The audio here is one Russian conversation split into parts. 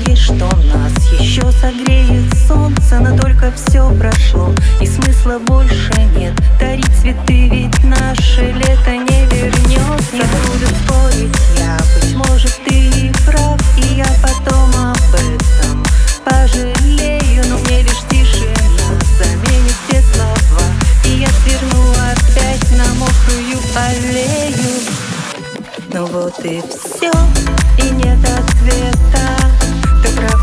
думаешь, что нас еще согреет солнце Но только все прошло и смысла больше нет. Дарить цветы, ведь наше лето не вернется Не буду спорить я, быть может ты и прав И я потом об этом пожалею. Но мне лишь тишина заменит все слова И я сверну опять на мокрую аллею. Ну вот и все, и нет ответа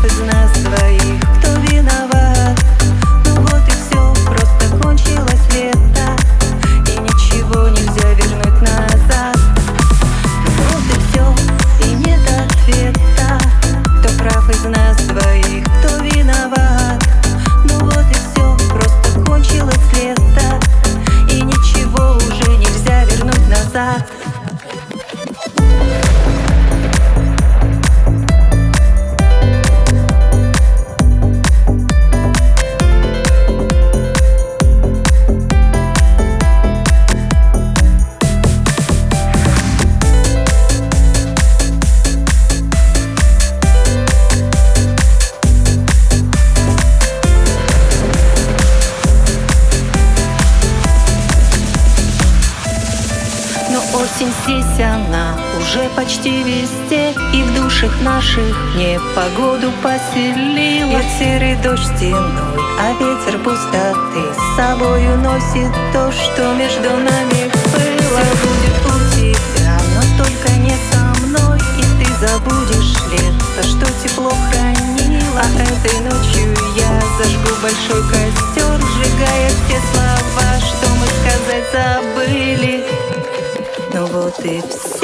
из нас двоих, кто виноват? Ну вот и все, просто кончилось лето И ничего нельзя вернуть назад. Ну вот и все, и нет ответа. Кто прав из нас двоих, кто виноват? Ну вот и все, просто кончилось лето И ничего уже нельзя вернуть назад Осень здесь она уже почти везде И в душах наших не погоду поселилась Я серый дождь стеной, а ветер пустоты С собой уносит то, что между нами было. Все будет у тебя, но только не со мной И ты забудешь лето, что тепло хранила. А этой ночью я зажгу большой костер waves.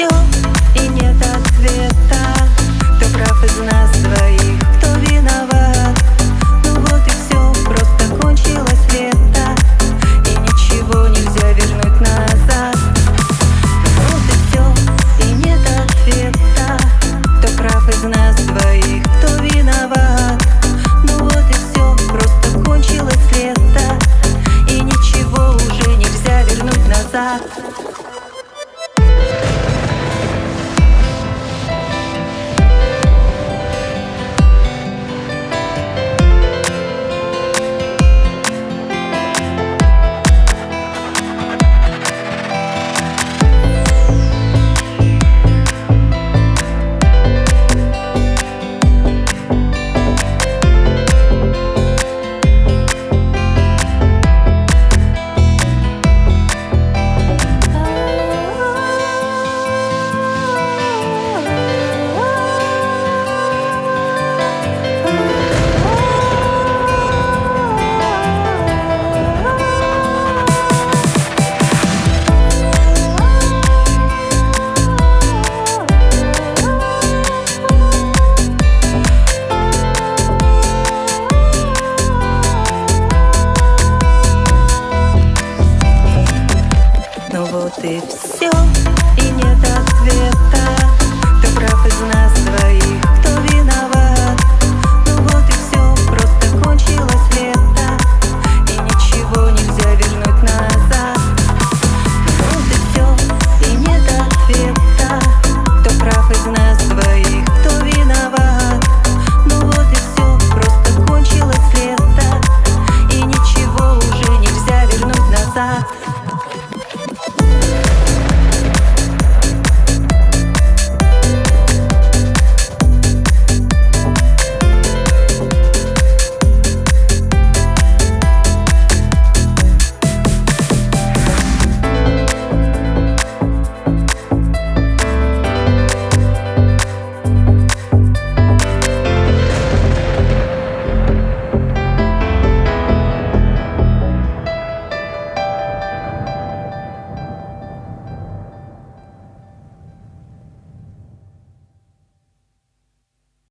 Motives.